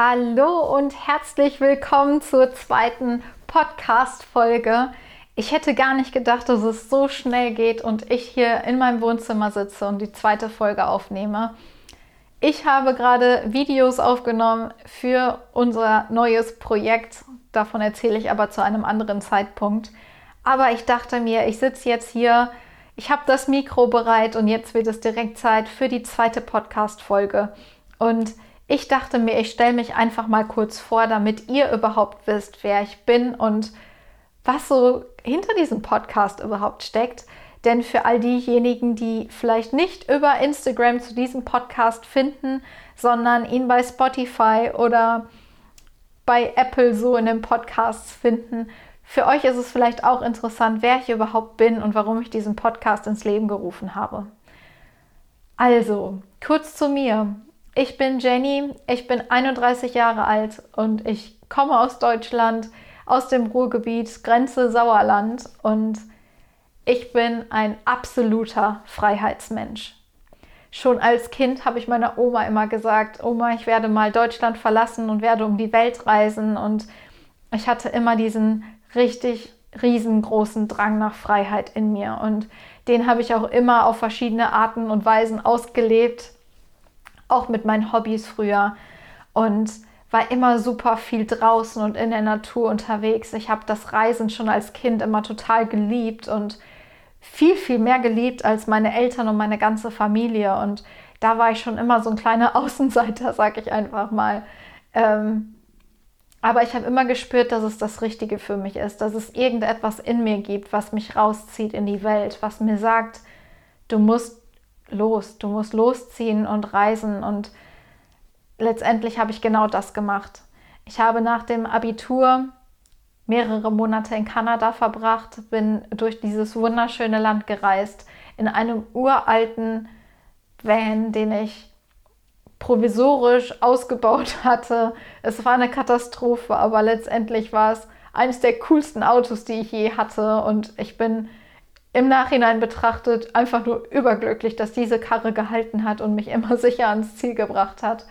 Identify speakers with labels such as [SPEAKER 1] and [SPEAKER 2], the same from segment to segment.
[SPEAKER 1] Hallo und herzlich willkommen zur zweiten Podcast-Folge. Ich hätte gar nicht gedacht, dass es so schnell geht und ich hier in meinem Wohnzimmer sitze und die zweite Folge aufnehme. Ich habe gerade Videos aufgenommen für unser neues Projekt. Davon erzähle ich aber zu einem anderen Zeitpunkt. Aber ich dachte mir, ich sitze jetzt hier, ich habe das Mikro bereit und jetzt wird es direkt Zeit für die zweite Podcast-Folge. Und ich dachte mir, ich stelle mich einfach mal kurz vor, damit ihr überhaupt wisst, wer ich bin und was so hinter diesem Podcast überhaupt steckt. Denn für all diejenigen, die vielleicht nicht über Instagram zu diesem Podcast finden, sondern ihn bei Spotify oder bei Apple so in den Podcasts finden, für euch ist es vielleicht auch interessant, wer ich überhaupt bin und warum ich diesen Podcast ins Leben gerufen habe. Also, kurz zu mir. Ich bin Jenny, ich bin 31 Jahre alt und ich komme aus Deutschland, aus dem Ruhrgebiet, Grenze Sauerland und ich bin ein absoluter Freiheitsmensch. Schon als Kind habe ich meiner Oma immer gesagt, Oma, ich werde mal Deutschland verlassen und werde um die Welt reisen und ich hatte immer diesen richtig riesengroßen Drang nach Freiheit in mir und den habe ich auch immer auf verschiedene Arten und Weisen ausgelebt auch mit meinen Hobbys früher und war immer super viel draußen und in der Natur unterwegs. Ich habe das Reisen schon als Kind immer total geliebt und viel, viel mehr geliebt als meine Eltern und meine ganze Familie. Und da war ich schon immer so ein kleiner Außenseiter, sag ich einfach mal. Ähm, aber ich habe immer gespürt, dass es das Richtige für mich ist, dass es irgendetwas in mir gibt, was mich rauszieht in die Welt, was mir sagt, du musst los. Du musst losziehen und reisen. Und letztendlich habe ich genau das gemacht. Ich habe nach dem Abitur mehrere Monate in Kanada verbracht, bin durch dieses wunderschöne Land gereist, in einem uralten Van, den ich provisorisch ausgebaut hatte. Es war eine Katastrophe, aber letztendlich war es eines der coolsten Autos, die ich je hatte. Und ich bin im Nachhinein betrachtet einfach nur überglücklich, dass diese Karre gehalten hat und mich immer sicher ans Ziel gebracht hat.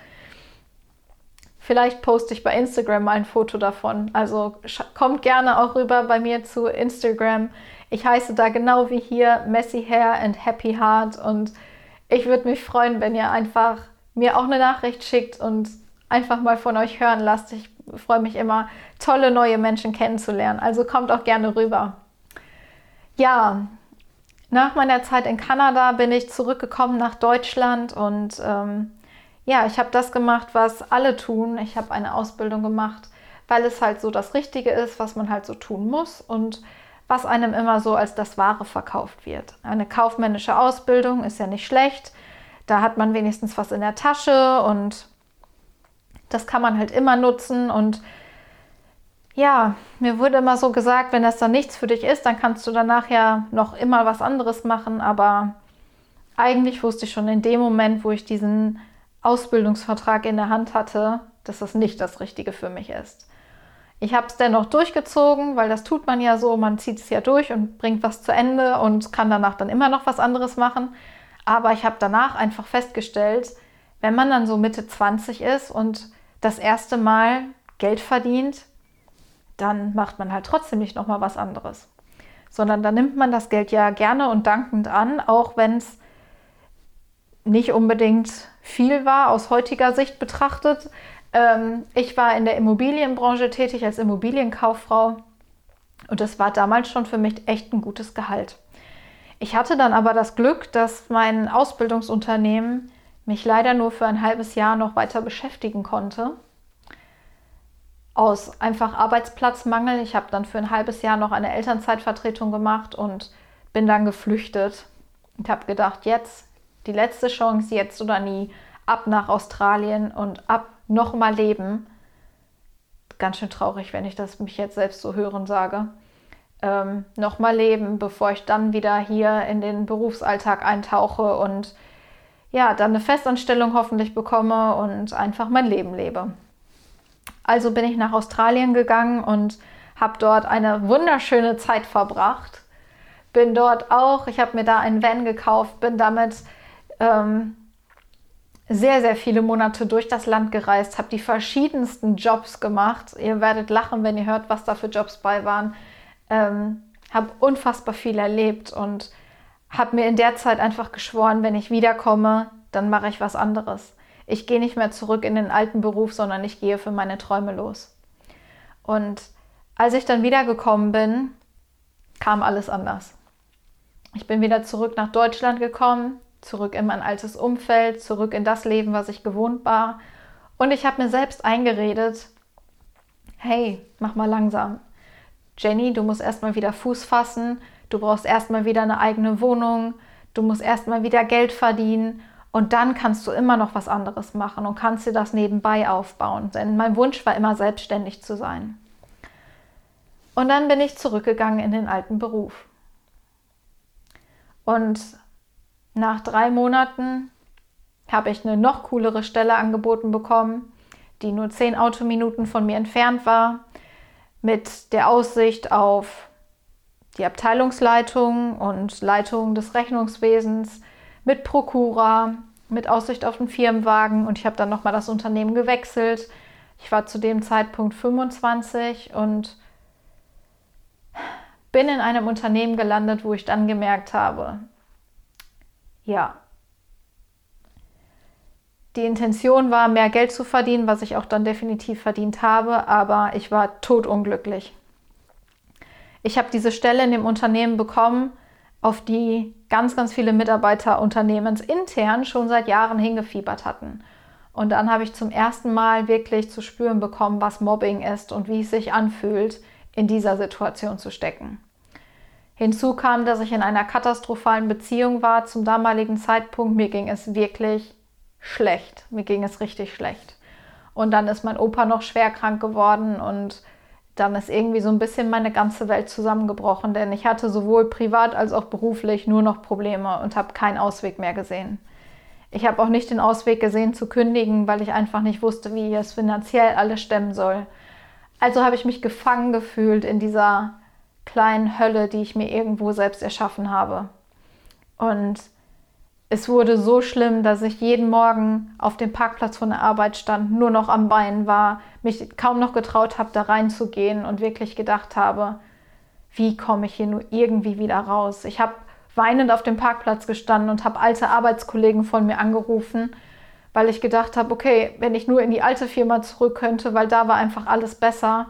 [SPEAKER 1] Vielleicht poste ich bei Instagram mal ein Foto davon. Also kommt gerne auch rüber bei mir zu Instagram. Ich heiße da genau wie hier Messy Hair and Happy Heart und ich würde mich freuen, wenn ihr einfach mir auch eine Nachricht schickt und einfach mal von euch hören lasst. Ich freue mich immer, tolle neue Menschen kennenzulernen. Also kommt auch gerne rüber. Ja, nach meiner Zeit in Kanada bin ich zurückgekommen nach Deutschland und ähm, ja, ich habe das gemacht, was alle tun. Ich habe eine Ausbildung gemacht, weil es halt so das Richtige ist, was man halt so tun muss und was einem immer so als das Wahre verkauft wird. Eine kaufmännische Ausbildung ist ja nicht schlecht. Da hat man wenigstens was in der Tasche und das kann man halt immer nutzen und ja, mir wurde immer so gesagt, wenn das dann nichts für dich ist, dann kannst du danach ja noch immer was anderes machen. Aber eigentlich wusste ich schon in dem Moment, wo ich diesen Ausbildungsvertrag in der Hand hatte, dass das nicht das Richtige für mich ist. Ich habe es dennoch durchgezogen, weil das tut man ja so, man zieht es ja durch und bringt was zu Ende und kann danach dann immer noch was anderes machen. Aber ich habe danach einfach festgestellt, wenn man dann so Mitte 20 ist und das erste Mal Geld verdient, dann macht man halt trotzdem nicht nochmal was anderes. Sondern dann nimmt man das Geld ja gerne und dankend an, auch wenn es nicht unbedingt viel war aus heutiger Sicht betrachtet. Ähm, ich war in der Immobilienbranche tätig als Immobilienkauffrau und das war damals schon für mich echt ein gutes Gehalt. Ich hatte dann aber das Glück, dass mein Ausbildungsunternehmen mich leider nur für ein halbes Jahr noch weiter beschäftigen konnte aus einfach Arbeitsplatzmangel. Ich habe dann für ein halbes Jahr noch eine Elternzeitvertretung gemacht und bin dann geflüchtet. Ich habe gedacht, jetzt die letzte Chance, jetzt oder nie, ab nach Australien und ab nochmal leben. Ganz schön traurig, wenn ich das mich jetzt selbst so hören sage. Ähm, nochmal leben, bevor ich dann wieder hier in den Berufsalltag eintauche und ja, dann eine Festanstellung hoffentlich bekomme und einfach mein Leben lebe. Also bin ich nach Australien gegangen und habe dort eine wunderschöne Zeit verbracht. Bin dort auch, ich habe mir da einen Van gekauft, bin damit ähm, sehr, sehr viele Monate durch das Land gereist, habe die verschiedensten Jobs gemacht. Ihr werdet lachen, wenn ihr hört, was da für Jobs bei waren. Ähm, habe unfassbar viel erlebt und habe mir in der Zeit einfach geschworen, wenn ich wiederkomme, dann mache ich was anderes. Ich gehe nicht mehr zurück in den alten Beruf, sondern ich gehe für meine Träume los. Und als ich dann wiedergekommen bin, kam alles anders. Ich bin wieder zurück nach Deutschland gekommen, zurück in mein altes Umfeld, zurück in das Leben, was ich gewohnt war. Und ich habe mir selbst eingeredet, hey, mach mal langsam. Jenny, du musst erstmal wieder Fuß fassen, du brauchst erstmal wieder eine eigene Wohnung, du musst erstmal wieder Geld verdienen und dann kannst du immer noch was anderes machen und kannst dir das nebenbei aufbauen. Denn mein Wunsch war immer selbstständig zu sein. Und dann bin ich zurückgegangen in den alten Beruf. Und nach drei Monaten habe ich eine noch coolere Stelle angeboten bekommen, die nur zehn Autominuten von mir entfernt war, mit der Aussicht auf die Abteilungsleitung und Leitung des Rechnungswesens, mit Prokura, mit Aussicht auf den Firmenwagen und ich habe dann nochmal das Unternehmen gewechselt. Ich war zu dem Zeitpunkt 25 und bin in einem Unternehmen gelandet, wo ich dann gemerkt habe, ja, die Intention war, mehr Geld zu verdienen, was ich auch dann definitiv verdient habe, aber ich war totunglücklich. Ich habe diese Stelle in dem Unternehmen bekommen, auf die ganz, ganz viele Mitarbeiter unternehmensintern schon seit Jahren hingefiebert hatten. Und dann habe ich zum ersten Mal wirklich zu spüren bekommen, was Mobbing ist und wie es sich anfühlt, in dieser Situation zu stecken. Hinzu kam, dass ich in einer katastrophalen Beziehung war zum damaligen Zeitpunkt. Mir ging es wirklich schlecht. Mir ging es richtig schlecht. Und dann ist mein Opa noch schwer krank geworden und dann ist irgendwie so ein bisschen meine ganze Welt zusammengebrochen, denn ich hatte sowohl privat als auch beruflich nur noch Probleme und habe keinen Ausweg mehr gesehen. Ich habe auch nicht den Ausweg gesehen zu kündigen, weil ich einfach nicht wusste, wie ich es finanziell alles stemmen soll. Also habe ich mich gefangen gefühlt in dieser kleinen Hölle, die ich mir irgendwo selbst erschaffen habe. Und es wurde so schlimm, dass ich jeden Morgen auf dem Parkplatz von der Arbeit stand, nur noch am Bein war, mich kaum noch getraut habe, da reinzugehen und wirklich gedacht habe, wie komme ich hier nur irgendwie wieder raus? Ich habe weinend auf dem Parkplatz gestanden und habe alte Arbeitskollegen von mir angerufen, weil ich gedacht habe, okay, wenn ich nur in die alte Firma zurück könnte, weil da war einfach alles besser,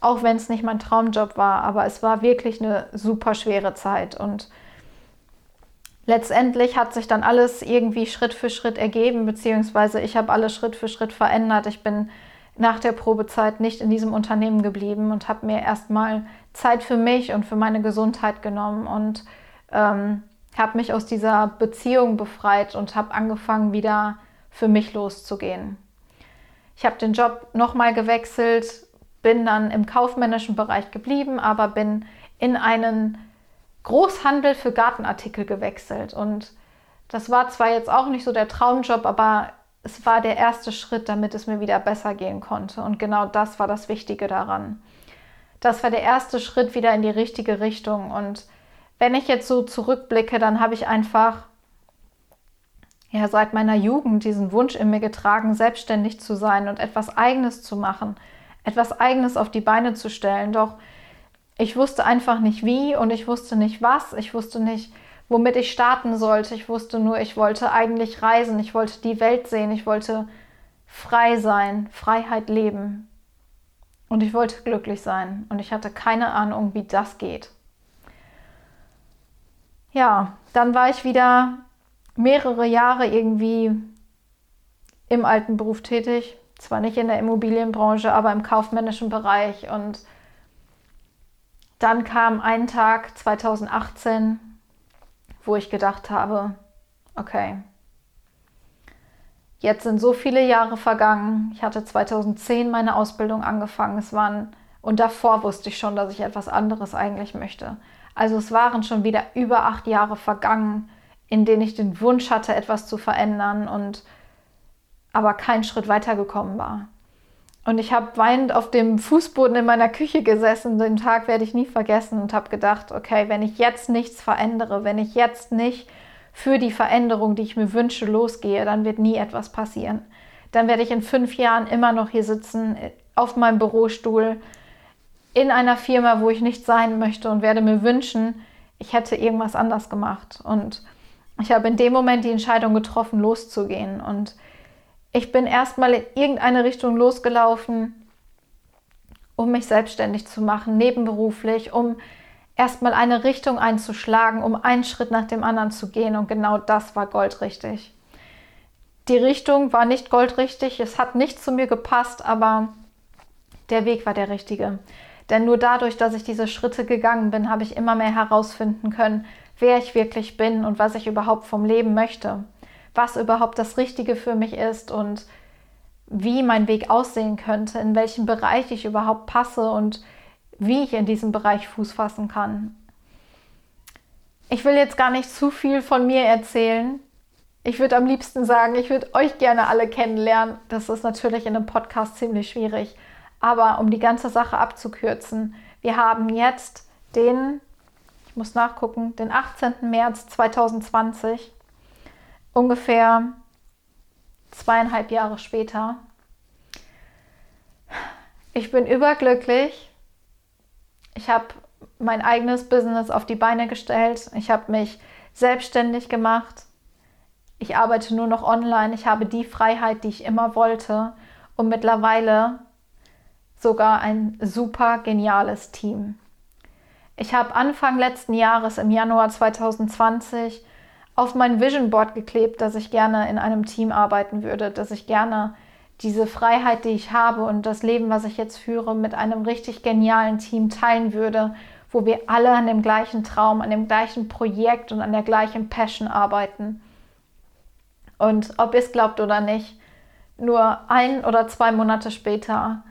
[SPEAKER 1] auch wenn es nicht mein Traumjob war, aber es war wirklich eine super schwere Zeit und letztendlich hat sich dann alles irgendwie Schritt für Schritt ergeben, beziehungsweise ich habe alles Schritt für Schritt verändert. Ich bin nach der Probezeit nicht in diesem Unternehmen geblieben und habe mir erstmal Zeit für mich und für meine Gesundheit genommen und ähm, habe mich aus dieser Beziehung befreit und habe angefangen, wieder für mich loszugehen. Ich habe den Job nochmal gewechselt, bin dann im kaufmännischen Bereich geblieben, aber bin in einen Großhandel für Gartenartikel gewechselt. Und das war zwar jetzt auch nicht so der Traumjob, aber es war der erste Schritt, damit es mir wieder besser gehen konnte. Und genau das war das Wichtige daran. Das war der erste Schritt wieder in die richtige Richtung. Und wenn ich jetzt so zurückblicke, dann habe ich einfach ja seit meiner Jugend diesen Wunsch in mir getragen, selbstständig zu sein und etwas Eigenes zu machen, etwas Eigenes auf die Beine zu stellen. Doch ich wusste einfach nicht wie und ich wusste nicht was. Ich wusste nicht, womit ich starten sollte. Ich wusste nur, ich wollte eigentlich reisen. Ich wollte die Welt sehen. Ich wollte frei sein, Freiheit leben. Und ich wollte glücklich sein. Und ich hatte keine Ahnung, wie das geht. Ja, dann war ich wieder mehrere Jahre irgendwie im alten Beruf tätig. Zwar nicht in der Immobilienbranche, aber im kaufmännischen Bereich. Und dann kam ein Tag 2018, wo ich gedacht habe, okay, jetzt sind so viele Jahre vergangen. Ich hatte 2010 meine Ausbildung angefangen. Es waren und davor wusste ich schon, dass ich etwas anderes eigentlich möchte. Also es waren schon wieder über acht Jahre vergangen, in denen ich den Wunsch hatte, etwas zu verändern und aber keinen Schritt weitergekommen war. Und ich habe weinend auf dem Fußboden in meiner Küche gesessen. Den Tag werde ich nie vergessen und habe gedacht, okay, wenn ich jetzt nichts verändere, wenn ich jetzt nicht für die Veränderung, die ich mir wünsche, losgehe, dann wird nie etwas passieren. Dann werde ich in fünf Jahren immer noch hier sitzen, auf meinem Bürostuhl, in einer Firma, wo ich nicht sein möchte und werde mir wünschen, ich hätte irgendwas anders gemacht. Und ich habe in dem Moment die Entscheidung getroffen, loszugehen. Und ich bin erstmal in irgendeine Richtung losgelaufen, um mich selbstständig zu machen, nebenberuflich, um erstmal eine Richtung einzuschlagen, um einen Schritt nach dem anderen zu gehen. Und genau das war goldrichtig. Die Richtung war nicht goldrichtig, es hat nicht zu mir gepasst, aber der Weg war der richtige. Denn nur dadurch, dass ich diese Schritte gegangen bin, habe ich immer mehr herausfinden können, wer ich wirklich bin und was ich überhaupt vom Leben möchte, was überhaupt das Richtige für mich ist und wie mein Weg aussehen könnte, in welchem Bereich ich überhaupt passe und wie ich in diesem Bereich Fuß fassen kann. Ich will jetzt gar nicht zu viel von mir erzählen. Ich würde am liebsten sagen, ich würde euch gerne alle kennenlernen. Das ist natürlich in einem Podcast ziemlich schwierig. Aber um die ganze Sache abzukürzen, wir haben jetzt den, ich muss nachgucken, den 18. März 2020, ungefähr zweieinhalb Jahre später. Ich bin überglücklich. Ich habe mein eigenes Business auf die Beine gestellt. Ich habe mich selbstständig gemacht. Ich arbeite nur noch online. Ich habe die Freiheit, die ich immer wollte. Und mittlerweile sogar ein super geniales Team. Ich habe Anfang letzten Jahres, im Januar 2020, auf mein Vision Board geklebt, dass ich gerne in einem Team arbeiten würde, dass ich gerne diese Freiheit, die ich habe und das Leben, was ich jetzt führe, mit einem richtig genialen Team teilen würde, wo wir alle an dem gleichen Traum, an dem gleichen Projekt und an der gleichen Passion arbeiten. Und ob ihr es glaubt oder nicht, nur ein oder zwei Monate später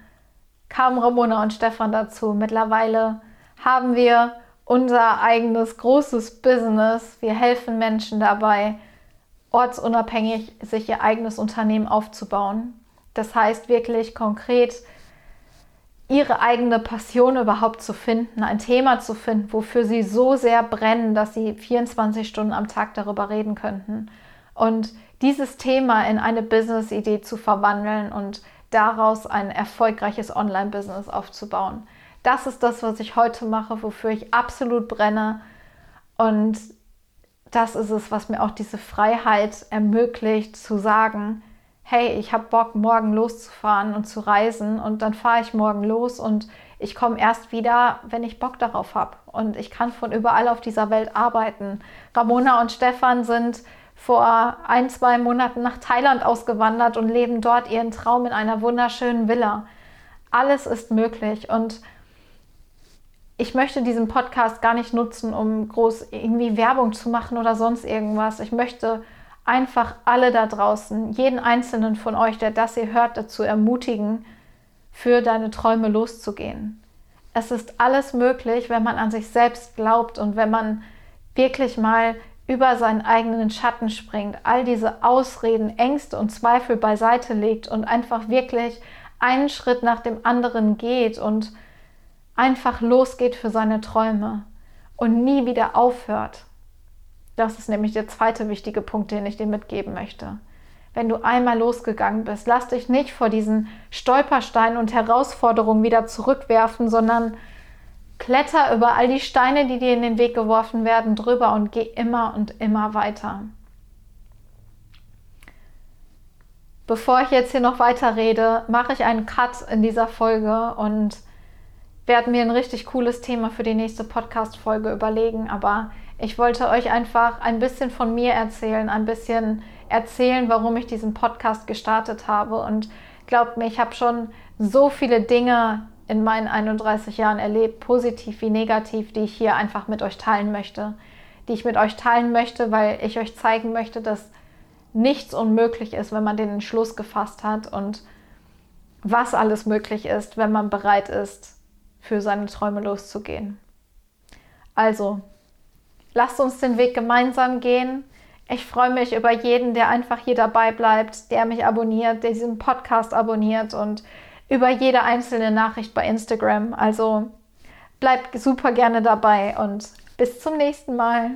[SPEAKER 1] kamen Ramona und Stefan dazu. Mittlerweile haben wir unser eigenes großes Business. Wir helfen Menschen dabei, ortsunabhängig sich ihr eigenes Unternehmen aufzubauen. Das heißt wirklich konkret ihre eigene Passion überhaupt zu finden, ein Thema zu finden, wofür sie so sehr brennen, dass sie 24 Stunden am Tag darüber reden könnten. Und dieses Thema in eine Business-Idee zu verwandeln und daraus ein erfolgreiches Online-Business aufzubauen. Das ist das, was ich heute mache, wofür ich absolut brenne. Und das ist es, was mir auch diese Freiheit ermöglicht, zu sagen, hey, ich habe Bock, morgen loszufahren und zu reisen und dann fahre ich morgen los und ich komme erst wieder, wenn ich Bock darauf habe. Und ich kann von überall auf dieser Welt arbeiten. Ramona und Stefan sind vor ein, zwei Monaten nach Thailand ausgewandert und leben dort ihren Traum in einer wunderschönen Villa. Alles ist möglich und ich möchte diesen Podcast gar nicht nutzen, um groß irgendwie Werbung zu machen oder sonst irgendwas. Ich möchte einfach alle da draußen, jeden einzelnen von euch, der das hier hört, dazu ermutigen, für deine Träume loszugehen. Es ist alles möglich, wenn man an sich selbst glaubt und wenn man wirklich mal über seinen eigenen Schatten springt, all diese Ausreden, Ängste und Zweifel beiseite legt und einfach wirklich einen Schritt nach dem anderen geht und einfach losgeht für seine Träume und nie wieder aufhört. Das ist nämlich der zweite wichtige Punkt, den ich dir mitgeben möchte. Wenn du einmal losgegangen bist, lass dich nicht vor diesen Stolpersteinen und Herausforderungen wieder zurückwerfen, sondern Kletter über all die Steine, die dir in den Weg geworfen werden, drüber und geh immer und immer weiter. Bevor ich jetzt hier noch weiter rede, mache ich einen Cut in dieser Folge und werde mir ein richtig cooles Thema für die nächste Podcast-Folge überlegen. Aber ich wollte euch einfach ein bisschen von mir erzählen, ein bisschen erzählen, warum ich diesen Podcast gestartet habe. Und glaubt mir, ich habe schon so viele Dinge in meinen 31 Jahren erlebt, positiv wie negativ, die ich hier einfach mit euch teilen möchte. Die ich mit euch teilen möchte, weil ich euch zeigen möchte, dass nichts unmöglich ist, wenn man den Entschluss gefasst hat und was alles möglich ist, wenn man bereit ist, für seine Träume loszugehen. Also, lasst uns den Weg gemeinsam gehen. Ich freue mich über jeden, der einfach hier dabei bleibt, der mich abonniert, der diesen Podcast abonniert und über jede einzelne Nachricht bei Instagram. Also bleibt super gerne dabei und bis zum nächsten Mal.